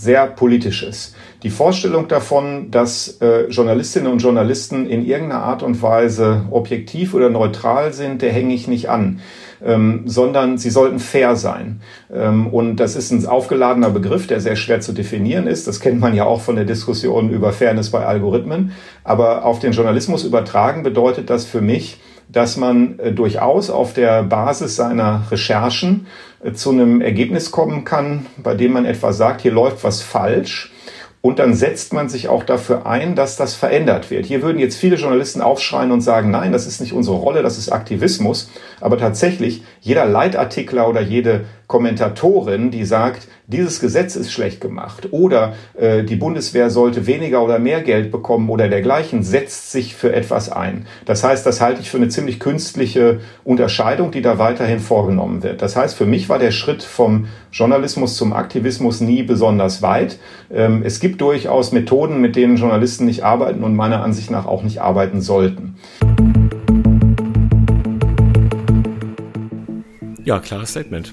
sehr Politisches. Die Vorstellung davon, dass äh, Journalistinnen und Journalisten in irgendeiner Art und Weise objektiv oder neutral sind, der hänge ich nicht an. Ähm, sondern sie sollten fair sein. Ähm, und das ist ein aufgeladener Begriff, der sehr schwer zu definieren ist. Das kennt man ja auch von der Diskussion über Fairness bei Algorithmen. Aber auf den Journalismus übertragen bedeutet das für mich, dass man äh, durchaus auf der Basis seiner Recherchen zu einem Ergebnis kommen kann, bei dem man etwa sagt, hier läuft was falsch und dann setzt man sich auch dafür ein, dass das verändert wird. Hier würden jetzt viele Journalisten aufschreien und sagen, nein, das ist nicht unsere Rolle, das ist Aktivismus. Aber tatsächlich, jeder Leitartikler oder jede Kommentatorin, die sagt, dieses Gesetz ist schlecht gemacht oder äh, die Bundeswehr sollte weniger oder mehr Geld bekommen oder dergleichen, setzt sich für etwas ein. Das heißt, das halte ich für eine ziemlich künstliche Unterscheidung, die da weiterhin vorgenommen wird. Das heißt, für mich war der Schritt vom Journalismus zum Aktivismus nie besonders weit. Ähm, es gibt durchaus Methoden, mit denen Journalisten nicht arbeiten und meiner Ansicht nach auch nicht arbeiten sollten. Ja, klares Statement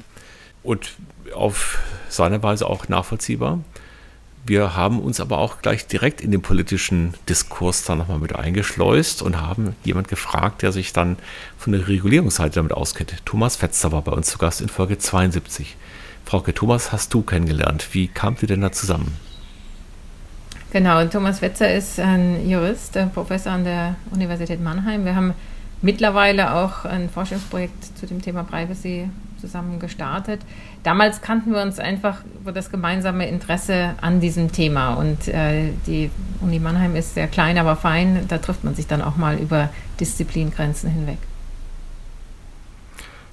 und auf seine Weise auch nachvollziehbar. Wir haben uns aber auch gleich direkt in den politischen Diskurs da nochmal mit eingeschleust und haben jemand gefragt, der sich dann von der Regulierungsseite damit auskennt. Thomas Fetzer war bei uns zu Gast in Folge 72. Frauke Thomas hast du kennengelernt. Wie kamt ihr denn da zusammen? Genau, Thomas Fetzer ist ein Jurist, ein Professor an der Universität Mannheim. Wir haben mittlerweile auch ein Forschungsprojekt zu dem Thema Privacy zusammen gestartet. Damals kannten wir uns einfach über das gemeinsame Interesse an diesem Thema. Und äh, die Uni Mannheim ist sehr klein, aber fein. Da trifft man sich dann auch mal über Disziplingrenzen hinweg.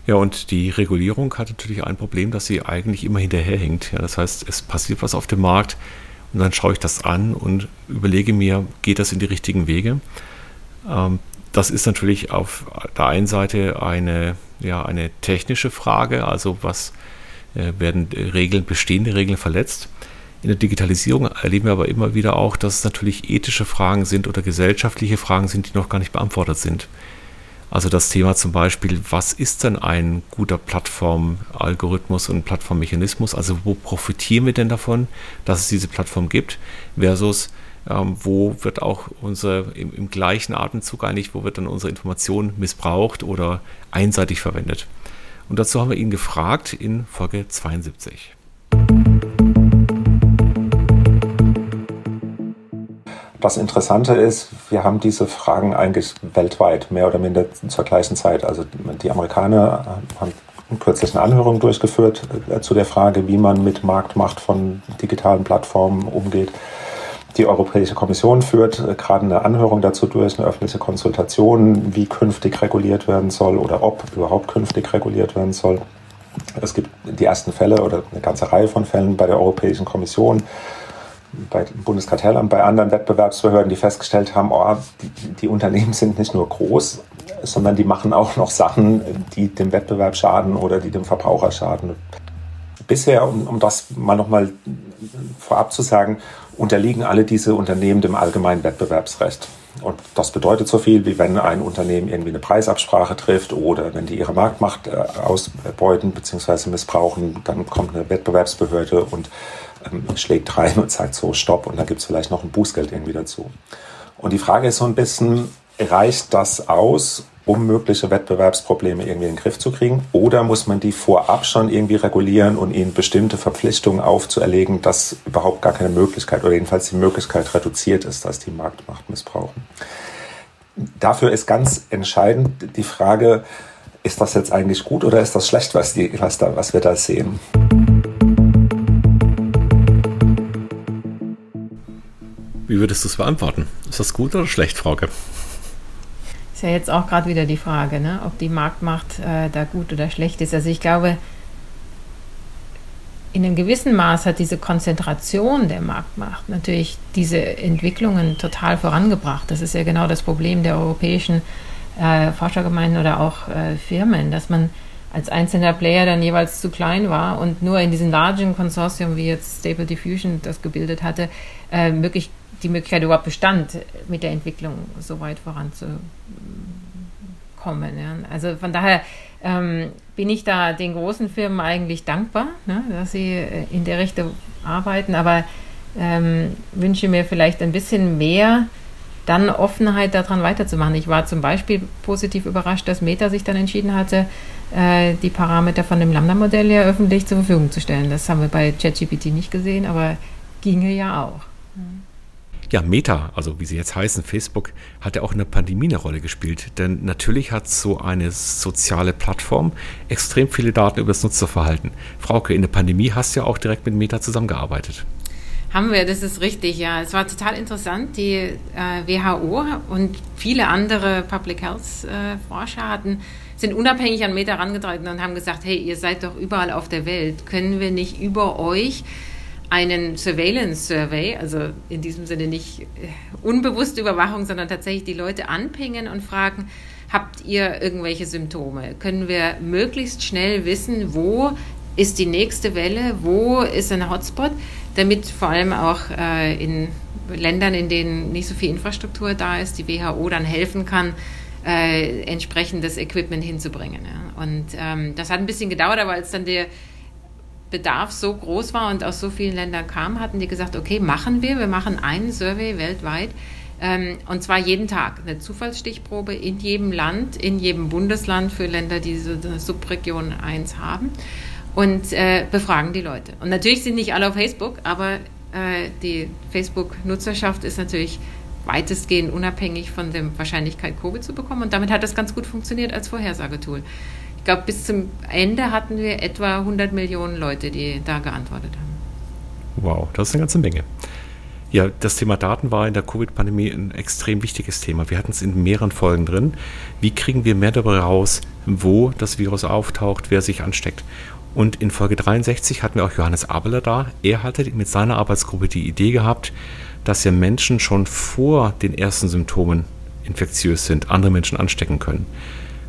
Ja, und die Regulierung hat natürlich ein Problem, dass sie eigentlich immer hinterherhinkt. Ja, das heißt, es passiert was auf dem Markt und dann schaue ich das an und überlege mir, geht das in die richtigen Wege? Ähm, das ist natürlich auf der einen Seite eine, ja, eine technische Frage, also was äh, werden Regeln, bestehende Regeln verletzt. In der Digitalisierung erleben wir aber immer wieder auch, dass es natürlich ethische Fragen sind oder gesellschaftliche Fragen sind, die noch gar nicht beantwortet sind. Also das Thema zum Beispiel, was ist denn ein guter Plattformalgorithmus und Plattformmechanismus? Also wo profitieren wir denn davon, dass es diese Plattform gibt, versus ähm, wo wird auch unser im, im, gleichen Atemzug eigentlich, wo wird dann unsere Information missbraucht oder einseitig verwendet. Und dazu haben wir ihn gefragt in Folge 72. Das Interessante ist, wir haben diese Fragen eigentlich weltweit, mehr oder minder zur gleichen Zeit. Also die Amerikaner haben kürzlich eine Anhörung durchgeführt äh, zu der Frage, wie man mit Marktmacht von digitalen Plattformen umgeht. Die Europäische Kommission führt äh, gerade eine Anhörung dazu durch, eine öffentliche Konsultation, wie künftig reguliert werden soll oder ob überhaupt künftig reguliert werden soll. Es gibt die ersten Fälle oder eine ganze Reihe von Fällen bei der Europäischen Kommission, bei Bundeskartellamt, bei anderen Wettbewerbsbehörden, die festgestellt haben, oh, die, die, Unternehmen sind nicht nur groß, sondern die machen auch noch Sachen, die dem Wettbewerb schaden oder die dem Verbraucher schaden. Bisher, um, um das mal nochmal vorab zu sagen, unterliegen alle diese Unternehmen dem allgemeinen Wettbewerbsrecht. Und das bedeutet so viel, wie wenn ein Unternehmen irgendwie eine Preisabsprache trifft oder wenn die ihre Marktmacht äh, ausbeuten bzw. missbrauchen, dann kommt eine Wettbewerbsbehörde und ähm, schlägt rein und sagt so, stopp, und dann gibt es vielleicht noch ein Bußgeld irgendwie dazu. Und die Frage ist so ein bisschen, reicht das aus, um mögliche Wettbewerbsprobleme irgendwie in den Griff zu kriegen? Oder muss man die vorab schon irgendwie regulieren und ihnen bestimmte Verpflichtungen aufzuerlegen, dass überhaupt gar keine Möglichkeit oder jedenfalls die Möglichkeit reduziert ist, dass die Marktmacht missbrauchen? Dafür ist ganz entscheidend die Frage, ist das jetzt eigentlich gut oder ist das schlecht, was, die, was, da, was wir da sehen? Wie würdest du es beantworten? Ist das gut oder schlecht, Frauke? Ist ja jetzt auch gerade wieder die Frage, ne? ob die Marktmacht äh, da gut oder schlecht ist. Also ich glaube, in einem gewissen Maß hat diese Konzentration der Marktmacht natürlich diese Entwicklungen total vorangebracht. Das ist ja genau das Problem der europäischen äh, Forschergemeinden oder auch äh, Firmen, dass man als einzelner Player dann jeweils zu klein war und nur in diesem largen Konsortium, wie jetzt Stable Diffusion das gebildet hatte, äh, möglich die Möglichkeit überhaupt bestand, mit der Entwicklung so weit voranzukommen. Ja. Also von daher ähm, bin ich da den großen Firmen eigentlich dankbar, ne, dass sie äh, in der Richtung arbeiten, aber ähm, wünsche mir vielleicht ein bisschen mehr dann Offenheit daran weiterzumachen. Ich war zum Beispiel positiv überrascht, dass Meta sich dann entschieden hatte, äh, die Parameter von dem Lambda-Modell ja öffentlich zur Verfügung zu stellen. Das haben wir bei ChatGPT nicht gesehen, aber ginge ja auch. Ja, Meta, also wie sie jetzt heißen, Facebook, hat ja auch in der Pandemie eine Rolle gespielt. Denn natürlich hat so eine soziale Plattform extrem viele Daten über das Nutzerverhalten. Frauke, in der Pandemie hast du ja auch direkt mit Meta zusammengearbeitet. Haben wir, das ist richtig, ja. Es war total interessant. Die äh, WHO und viele andere Public Health äh, Forscher hatten, sind unabhängig an Meta herangetreten und haben gesagt, hey, ihr seid doch überall auf der Welt. Können wir nicht über euch einen Surveillance Survey, also in diesem Sinne nicht äh, unbewusste Überwachung, sondern tatsächlich die Leute anpingen und fragen, habt ihr irgendwelche Symptome? Können wir möglichst schnell wissen, wo ist die nächste Welle, wo ist ein Hotspot? damit vor allem auch äh, in Ländern, in denen nicht so viel Infrastruktur da ist, die WHO dann helfen kann, äh, entsprechendes Equipment hinzubringen. Ja. Und ähm, das hat ein bisschen gedauert, aber als dann der Bedarf so groß war und aus so vielen Ländern kam, hatten die gesagt, okay, machen wir, wir machen einen Survey weltweit. Ähm, und zwar jeden Tag, eine Zufallsstichprobe in jedem Land, in jedem Bundesland für Länder, die so eine Subregion 1 haben und äh, befragen die Leute. Und natürlich sind nicht alle auf Facebook, aber äh, die Facebook-Nutzerschaft ist natürlich weitestgehend unabhängig von der Wahrscheinlichkeit, Covid zu bekommen. Und damit hat das ganz gut funktioniert als Vorhersagetool. Ich glaube, bis zum Ende hatten wir etwa 100 Millionen Leute, die da geantwortet haben. Wow, das ist eine ganze Menge. Ja, das Thema Daten war in der Covid-Pandemie ein extrem wichtiges Thema. Wir hatten es in mehreren Folgen drin. Wie kriegen wir mehr darüber raus, wo das Virus auftaucht, wer sich ansteckt? Und in Folge 63 hatten wir auch Johannes Abeler da. Er hatte mit seiner Arbeitsgruppe die Idee gehabt, dass ja Menschen schon vor den ersten Symptomen infektiös sind, andere Menschen anstecken können.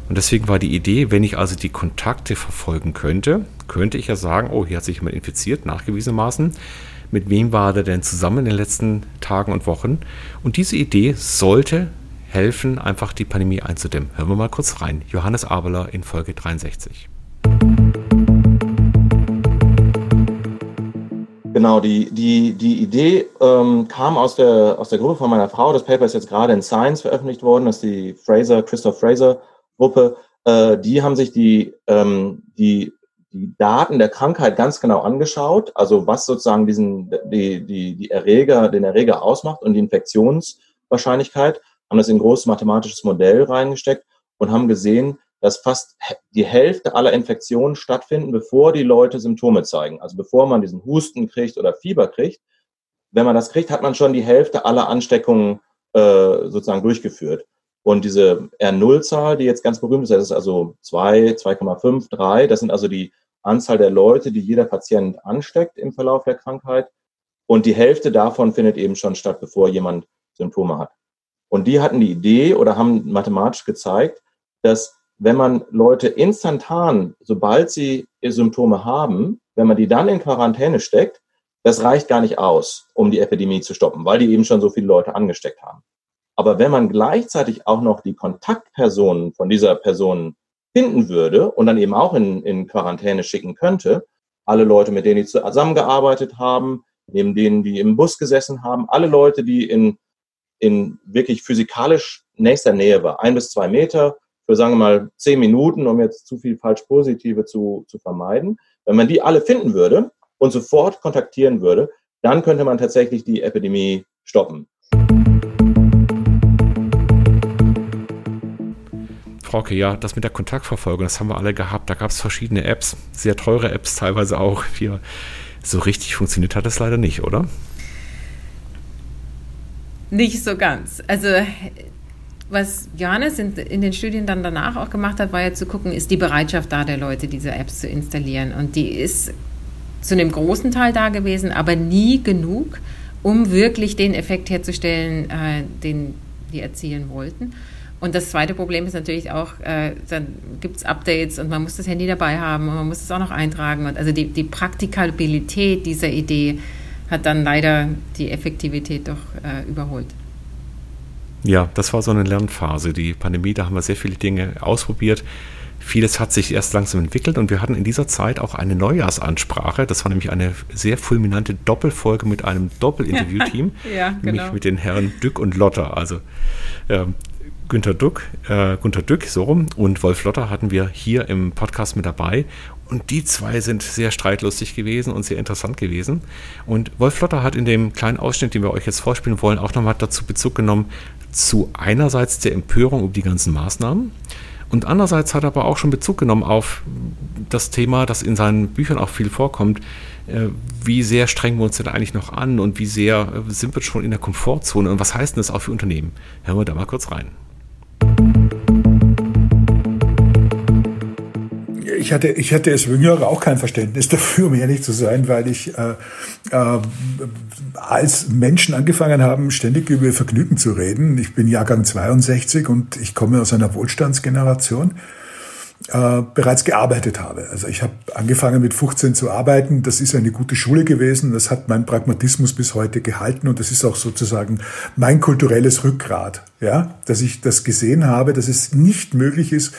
Und deswegen war die Idee, wenn ich also die Kontakte verfolgen könnte, könnte ich ja sagen, oh, hier hat sich jemand infiziert, nachgewiesenermaßen. Mit wem war er denn zusammen in den letzten Tagen und Wochen? Und diese Idee sollte helfen, einfach die Pandemie einzudämmen. Hören wir mal kurz rein. Johannes Abeler in Folge 63. Genau, die, die, die Idee ähm, kam aus der, aus der Gruppe von meiner Frau. Das Paper ist jetzt gerade in Science veröffentlicht worden. Das ist die Fraser, Christoph Fraser Gruppe. Äh, die haben sich die, ähm, die, die Daten der Krankheit ganz genau angeschaut. Also was sozusagen diesen, die, die, die Erreger, den Erreger ausmacht und die Infektionswahrscheinlichkeit. Haben das in ein großes mathematisches Modell reingesteckt und haben gesehen, dass fast die Hälfte aller Infektionen stattfinden, bevor die Leute Symptome zeigen. Also bevor man diesen Husten kriegt oder Fieber kriegt. Wenn man das kriegt, hat man schon die Hälfte aller Ansteckungen äh, sozusagen durchgeführt. Und diese R0-Zahl, die jetzt ganz berühmt ist, das ist also 2, 2,5, 3, das sind also die Anzahl der Leute, die jeder Patient ansteckt im Verlauf der Krankheit. Und die Hälfte davon findet eben schon statt, bevor jemand Symptome hat. Und die hatten die Idee oder haben mathematisch gezeigt, dass wenn man Leute instantan, sobald sie Symptome haben, wenn man die dann in Quarantäne steckt, das reicht gar nicht aus, um die Epidemie zu stoppen, weil die eben schon so viele Leute angesteckt haben. Aber wenn man gleichzeitig auch noch die Kontaktpersonen von dieser Person finden würde und dann eben auch in, in Quarantäne schicken könnte, alle Leute, mit denen die zusammengearbeitet haben, neben denen, die im Bus gesessen haben, alle Leute, die in, in wirklich physikalisch nächster Nähe war, ein bis zwei Meter, für, sagen wir mal, zehn Minuten, um jetzt zu viel falsch Positive zu, zu vermeiden. Wenn man die alle finden würde und sofort kontaktieren würde, dann könnte man tatsächlich die Epidemie stoppen. Frauke, ja, das mit der Kontaktverfolgung, das haben wir alle gehabt. Da gab es verschiedene Apps, sehr teure Apps teilweise auch. Hier. So richtig funktioniert hat es leider nicht, oder? Nicht so ganz. Also was Johannes in, in, den Studien dann danach auch gemacht hat, war ja zu gucken, ist die Bereitschaft da der Leute, diese Apps zu installieren. Und die ist zu einem großen Teil da gewesen, aber nie genug, um wirklich den Effekt herzustellen, äh, den die erzielen wollten. Und das zweite Problem ist natürlich auch, äh, dann gibt es Updates und man muss das Handy dabei haben und man muss es auch noch eintragen. Und also die, die Praktikabilität dieser Idee hat dann leider die Effektivität doch äh, überholt. Ja, das war so eine Lernphase. Die Pandemie, da haben wir sehr viele Dinge ausprobiert. Vieles hat sich erst langsam entwickelt und wir hatten in dieser Zeit auch eine Neujahrsansprache. Das war nämlich eine sehr fulminante Doppelfolge mit einem Doppelinterviewteam, ja, genau. nämlich mit den Herren Dück und Lotter. Also äh, Günter Dück, äh, Günter Dück, so rum, und Wolf Lotter hatten wir hier im Podcast mit dabei. Und die zwei sind sehr streitlustig gewesen und sehr interessant gewesen. Und Wolf Lotter hat in dem kleinen Ausschnitt, den wir euch jetzt vorspielen wollen, auch nochmal dazu Bezug genommen, zu einerseits der Empörung um die ganzen Maßnahmen Und andererseits hat er aber auch schon Bezug genommen auf das Thema, das in seinen Büchern auch viel vorkommt. Äh, wie sehr strengen wir uns denn eigentlich noch an und wie sehr äh, sind wir schon in der Komfortzone und was heißt denn das auch für Unternehmen? Hören wir da mal kurz rein. Ich hatte, ich hatte als Jüngere auch kein Verständnis dafür, um ehrlich zu sein, weil ich äh, äh, als Menschen angefangen haben, ständig über Vergnügen zu reden. Ich bin Jahrgang 62 und ich komme aus einer Wohlstandsgeneration. Äh, bereits gearbeitet habe. Also ich habe angefangen mit 15 zu arbeiten. Das ist eine gute Schule gewesen. Das hat mein Pragmatismus bis heute gehalten und das ist auch sozusagen mein kulturelles Rückgrat, ja, dass ich das gesehen habe, dass es nicht möglich ist,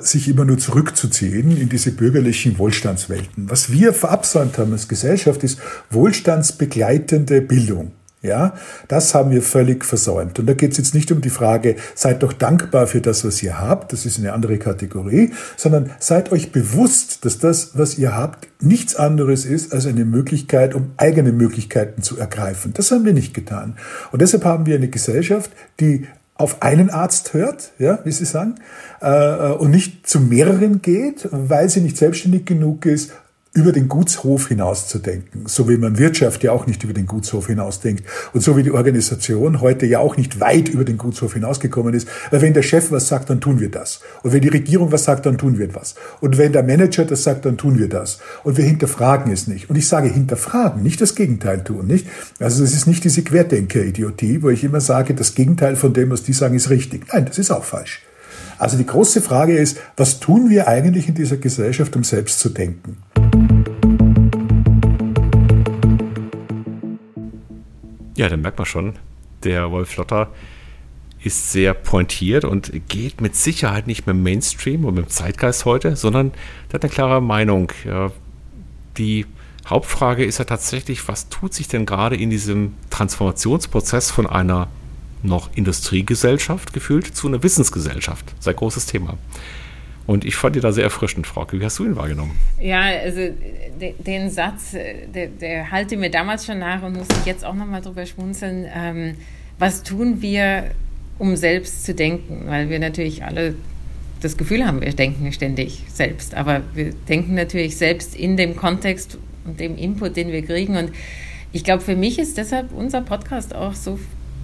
sich immer nur zurückzuziehen in diese bürgerlichen Wohlstandswelten. Was wir verabsäumt haben als Gesellschaft ist wohlstandsbegleitende Bildung. Ja, das haben wir völlig versäumt. Und da geht es jetzt nicht um die Frage, seid doch dankbar für das, was ihr habt, das ist eine andere Kategorie, sondern seid euch bewusst, dass das, was ihr habt, nichts anderes ist als eine Möglichkeit, um eigene Möglichkeiten zu ergreifen. Das haben wir nicht getan. Und deshalb haben wir eine Gesellschaft, die auf einen Arzt hört, ja, wie Sie sagen, äh, und nicht zu mehreren geht, weil sie nicht selbstständig genug ist, über den Gutshof hinauszudenken, so wie man Wirtschaft ja auch nicht über den Gutshof hinausdenkt und so wie die Organisation heute ja auch nicht weit über den Gutshof hinausgekommen ist, weil wenn der Chef was sagt, dann tun wir das. Und wenn die Regierung was sagt, dann tun wir was. Und wenn der Manager das sagt, dann tun wir das. Und wir hinterfragen es nicht. Und ich sage hinterfragen, nicht das Gegenteil tun, nicht? Also es ist nicht diese Querdenker-Idiotie, wo ich immer sage, das Gegenteil von dem, was die sagen, ist richtig. Nein, das ist auch falsch. Also die große Frage ist, was tun wir eigentlich in dieser Gesellschaft, um selbst zu denken? Ja, dann merkt man schon, der Wolf Lotter ist sehr pointiert und geht mit Sicherheit nicht mit dem Mainstream und mit dem Zeitgeist heute, sondern der hat eine klare Meinung. Die Hauptfrage ist ja tatsächlich, was tut sich denn gerade in diesem Transformationsprozess von einer noch Industriegesellschaft gefühlt zu einer Wissensgesellschaft? Sein großes Thema. Und ich fand ihn da sehr erfrischend, Frauke. Wie hast du ihn wahrgenommen? Ja, also de, den Satz, äh, der, der halte mir damals schon nach und musste jetzt auch nochmal drüber schmunzeln. Ähm, was tun wir, um selbst zu denken? Weil wir natürlich alle das Gefühl haben, wir denken ständig selbst. Aber wir denken natürlich selbst in dem Kontext und dem Input, den wir kriegen. Und ich glaube, für mich ist deshalb unser Podcast auch so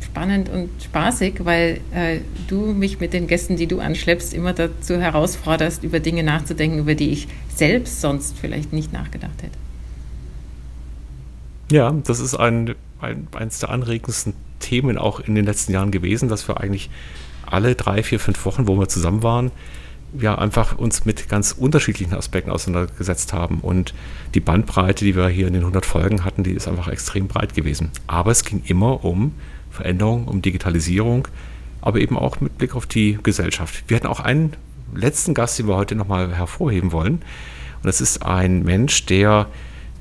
spannend und spaßig, weil äh, du mich mit den Gästen, die du anschleppst, immer dazu herausforderst, über Dinge nachzudenken, über die ich selbst sonst vielleicht nicht nachgedacht hätte. Ja, das ist ein, ein, eines der anregendsten Themen auch in den letzten Jahren gewesen, dass wir eigentlich alle drei, vier, fünf Wochen, wo wir zusammen waren, ja einfach uns mit ganz unterschiedlichen Aspekten auseinandergesetzt haben und die Bandbreite, die wir hier in den 100 Folgen hatten, die ist einfach extrem breit gewesen. Aber es ging immer um Veränderung, um Digitalisierung, aber eben auch mit Blick auf die Gesellschaft. Wir hatten auch einen letzten Gast, den wir heute nochmal hervorheben wollen. Und das ist ein Mensch, der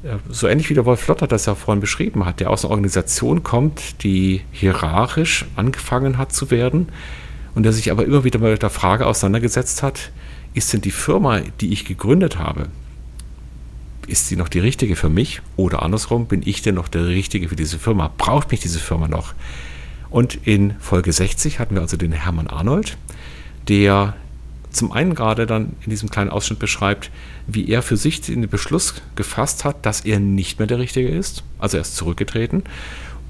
äh, so ähnlich wie der Wolf Lotter das ja vorhin beschrieben hat, der aus einer Organisation kommt, die hierarchisch angefangen hat zu werden und der sich aber immer wieder mit der Frage auseinandergesetzt hat, ist denn die Firma, die ich gegründet habe, ist sie noch die richtige für mich? Oder andersrum, bin ich denn noch der Richtige für diese Firma? Braucht mich diese Firma noch? Und in Folge 60 hatten wir also den Hermann Arnold, der zum einen gerade dann in diesem kleinen Ausschnitt beschreibt, wie er für sich den Beschluss gefasst hat, dass er nicht mehr der Richtige ist. Also er ist zurückgetreten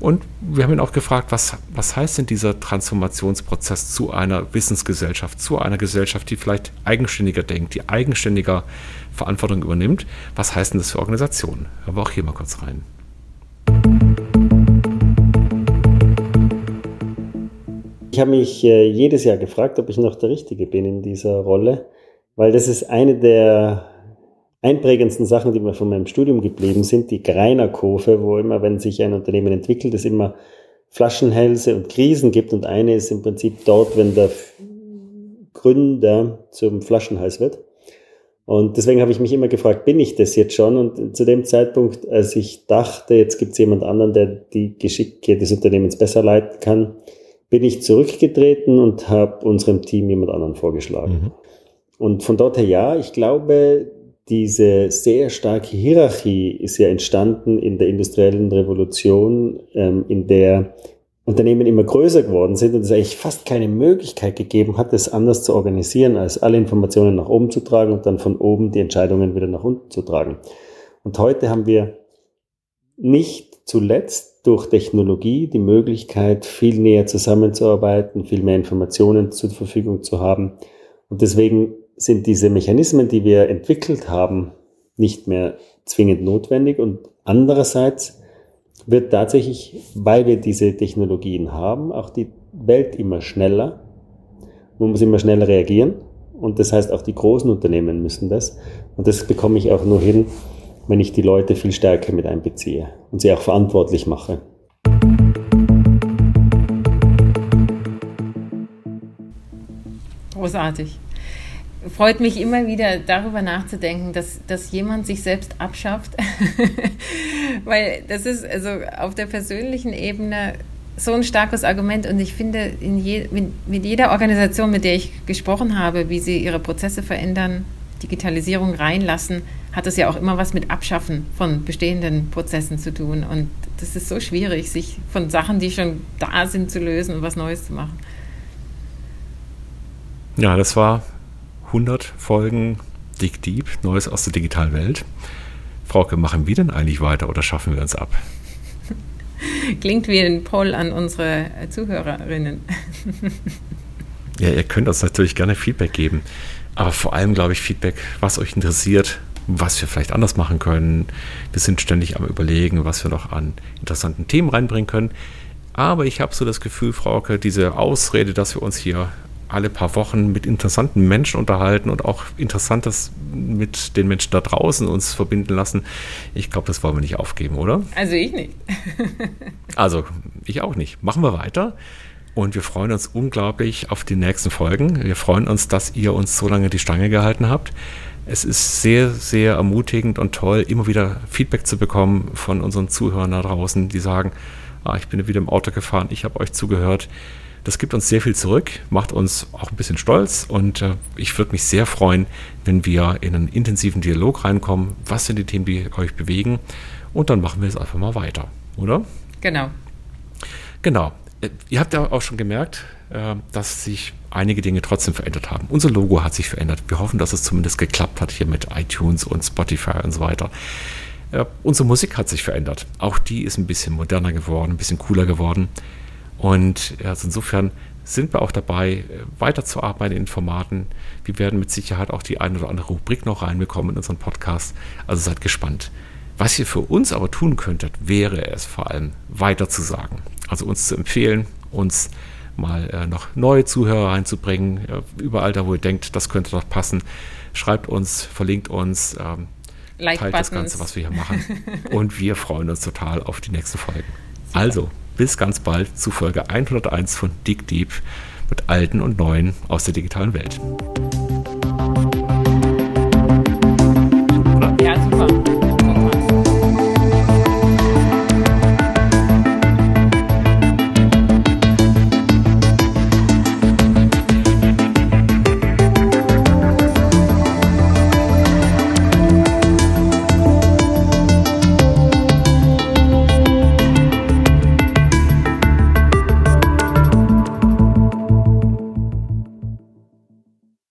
und wir haben ihn auch gefragt, was, was heißt denn dieser Transformationsprozess zu einer Wissensgesellschaft, zu einer Gesellschaft, die vielleicht eigenständiger denkt, die eigenständiger Verantwortung übernimmt? Was heißt denn das für Organisationen? Hören wir auch hier mal kurz rein. Ich habe mich äh, jedes Jahr gefragt, ob ich noch der Richtige bin in dieser Rolle, weil das ist eine der einprägendsten Sachen, die mir von meinem Studium geblieben sind, die Greiner-Kurve, wo immer, wenn sich ein Unternehmen entwickelt, es immer Flaschenhälse und Krisen gibt und eine ist im Prinzip dort, wenn der Gründer zum Flaschenhals wird. Und deswegen habe ich mich immer gefragt, bin ich das jetzt schon? Und zu dem Zeitpunkt, als ich dachte, jetzt gibt es jemand anderen, der die Geschicke des Unternehmens besser leiten kann, bin ich zurückgetreten und habe unserem Team jemand anderen vorgeschlagen. Mhm. Und von dort her ja, ich glaube, diese sehr starke Hierarchie ist ja entstanden in der industriellen Revolution, ähm, in der Unternehmen immer größer geworden sind und es eigentlich fast keine Möglichkeit gegeben hat, es anders zu organisieren, als alle Informationen nach oben zu tragen und dann von oben die Entscheidungen wieder nach unten zu tragen. Und heute haben wir nicht zuletzt durch Technologie die Möglichkeit, viel näher zusammenzuarbeiten, viel mehr Informationen zur Verfügung zu haben. Und deswegen sind diese Mechanismen, die wir entwickelt haben, nicht mehr zwingend notwendig. Und andererseits wird tatsächlich, weil wir diese Technologien haben, auch die Welt immer schneller. Man muss immer schneller reagieren. Und das heißt, auch die großen Unternehmen müssen das. Und das bekomme ich auch nur hin, wenn ich die Leute viel stärker mit einbeziehe und sie auch verantwortlich mache. Großartig freut mich immer wieder darüber nachzudenken, dass, dass jemand sich selbst abschafft. Weil das ist also auf der persönlichen Ebene so ein starkes Argument und ich finde, je, mit, jeder Organisation, mit der ich gesprochen habe, wie sie ihre Prozesse verändern, Digitalisierung reinlassen, hat das ja auch immer was mit Abschaffen von bestehenden Prozessen zu tun. Und das ist so schwierig, sich von Sachen, die schon da sind, zu lösen und was Neues zu machen. Ja, das war 100 Folgen Dick Deep, Neues aus der digitalen Welt. Frauke, machen wir denn eigentlich weiter oder schaffen wir uns ab? Klingt wie ein Poll an unsere Zuhörerinnen. ja, ihr könnt uns natürlich gerne Feedback geben. Aber vor allem, glaube ich, Feedback, was euch interessiert, was wir vielleicht anders machen können. Wir sind ständig am Überlegen, was wir noch an interessanten Themen reinbringen können. Aber ich habe so das Gefühl, Frauke, diese Ausrede, dass wir uns hier alle paar Wochen mit interessanten Menschen unterhalten und auch Interessantes mit den Menschen da draußen uns verbinden lassen. Ich glaube, das wollen wir nicht aufgeben, oder? Also ich nicht. also ich auch nicht. Machen wir weiter. Und wir freuen uns unglaublich auf die nächsten Folgen. Wir freuen uns, dass ihr uns so lange die Stange gehalten habt. Es ist sehr, sehr ermutigend und toll, immer wieder Feedback zu bekommen von unseren Zuhörern da draußen, die sagen, ah, ich bin wieder im Auto gefahren, ich habe euch zugehört. Das gibt uns sehr viel zurück, macht uns auch ein bisschen stolz und äh, ich würde mich sehr freuen, wenn wir in einen intensiven Dialog reinkommen. Was sind die Themen, die euch bewegen? Und dann machen wir es einfach mal weiter, oder? Genau. Genau. Äh, ihr habt ja auch schon gemerkt, äh, dass sich einige Dinge trotzdem verändert haben. Unser Logo hat sich verändert. Wir hoffen, dass es zumindest geklappt hat hier mit iTunes und Spotify und so weiter. Äh, unsere Musik hat sich verändert. Auch die ist ein bisschen moderner geworden, ein bisschen cooler geworden. Und also insofern sind wir auch dabei, weiterzuarbeiten in Formaten. Wir werden mit Sicherheit auch die eine oder andere Rubrik noch reinbekommen in unseren Podcast. Also seid gespannt. Was ihr für uns aber tun könntet, wäre es vor allem weiter zu sagen. Also uns zu empfehlen, uns mal äh, noch neue Zuhörer reinzubringen. Äh, überall da, wo ihr denkt, das könnte doch passen. Schreibt uns, verlinkt uns, ähm, like teilt das Ganze, was wir hier machen. Und wir freuen uns total auf die nächsten Folgen. Super. Also, bis ganz bald zu Folge 101 von Dig Deep mit Alten und Neuen aus der digitalen Welt. Ja, super.